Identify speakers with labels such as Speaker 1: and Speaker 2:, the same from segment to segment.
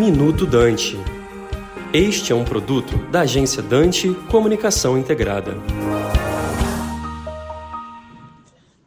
Speaker 1: Minuto Dante. Este é um produto da agência Dante Comunicação Integrada.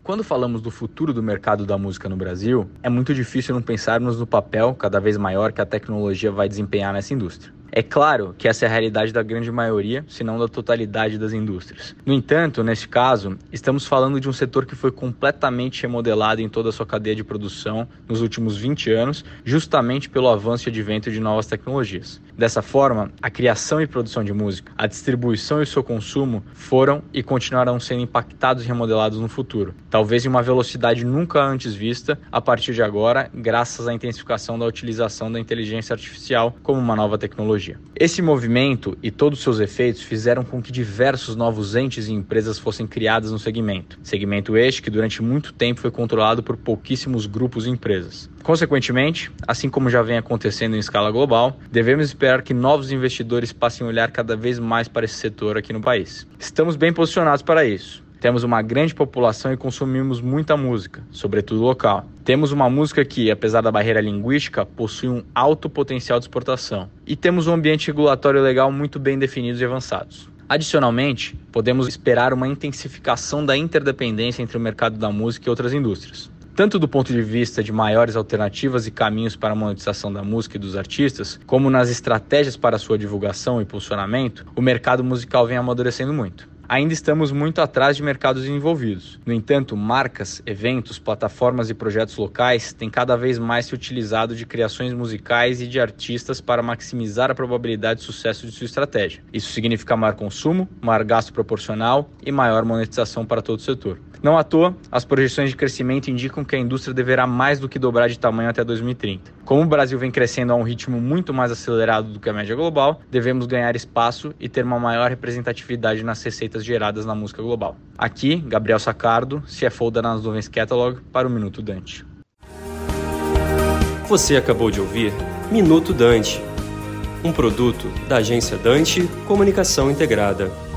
Speaker 2: Quando falamos do futuro do mercado da música no Brasil, é muito difícil não pensarmos no papel cada vez maior que a tecnologia vai desempenhar nessa indústria. É claro que essa é a realidade da grande maioria, se não da totalidade das indústrias. No entanto, neste caso, estamos falando de um setor que foi completamente remodelado em toda a sua cadeia de produção nos últimos 20 anos, justamente pelo avanço e advento de novas tecnologias. Dessa forma, a criação e produção de música, a distribuição e o seu consumo foram e continuarão sendo impactados e remodelados no futuro, talvez em uma velocidade nunca antes vista a partir de agora, graças à intensificação da utilização da inteligência artificial como uma nova tecnologia tecnologia. Esse movimento e todos os seus efeitos fizeram com que diversos novos entes e empresas fossem criadas no segmento. Segmento este que durante muito tempo foi controlado por pouquíssimos grupos e empresas. Consequentemente, assim como já vem acontecendo em escala global, devemos esperar que novos investidores passem a olhar cada vez mais para esse setor aqui no país. Estamos bem posicionados para isso. Temos uma grande população e consumimos muita música, sobretudo local. Temos uma música que, apesar da barreira linguística, possui um alto potencial de exportação. E temos um ambiente regulatório legal muito bem definidos e avançados. Adicionalmente, podemos esperar uma intensificação da interdependência entre o mercado da música e outras indústrias. Tanto do ponto de vista de maiores alternativas e caminhos para a monetização da música e dos artistas, como nas estratégias para sua divulgação e posicionamento, o mercado musical vem amadurecendo muito ainda estamos muito atrás de mercados envolvidos. No entanto, marcas, eventos, plataformas e projetos locais têm cada vez mais se utilizado de criações musicais e de artistas para maximizar a probabilidade de sucesso de sua estratégia. Isso significa maior consumo, maior gasto proporcional e maior monetização para todo o setor. Não à toa, as projeções de crescimento indicam que a indústria deverá mais do que dobrar de tamanho até 2030. Como o Brasil vem crescendo a um ritmo muito mais acelerado do que a média global, devemos ganhar espaço e ter uma maior representatividade nas receitas geradas na música global. Aqui, Gabriel Sacardo, CFO da Nas Nuvens Catalog, para o Minuto Dante.
Speaker 1: Você acabou de ouvir Minuto Dante, um produto da agência Dante Comunicação Integrada.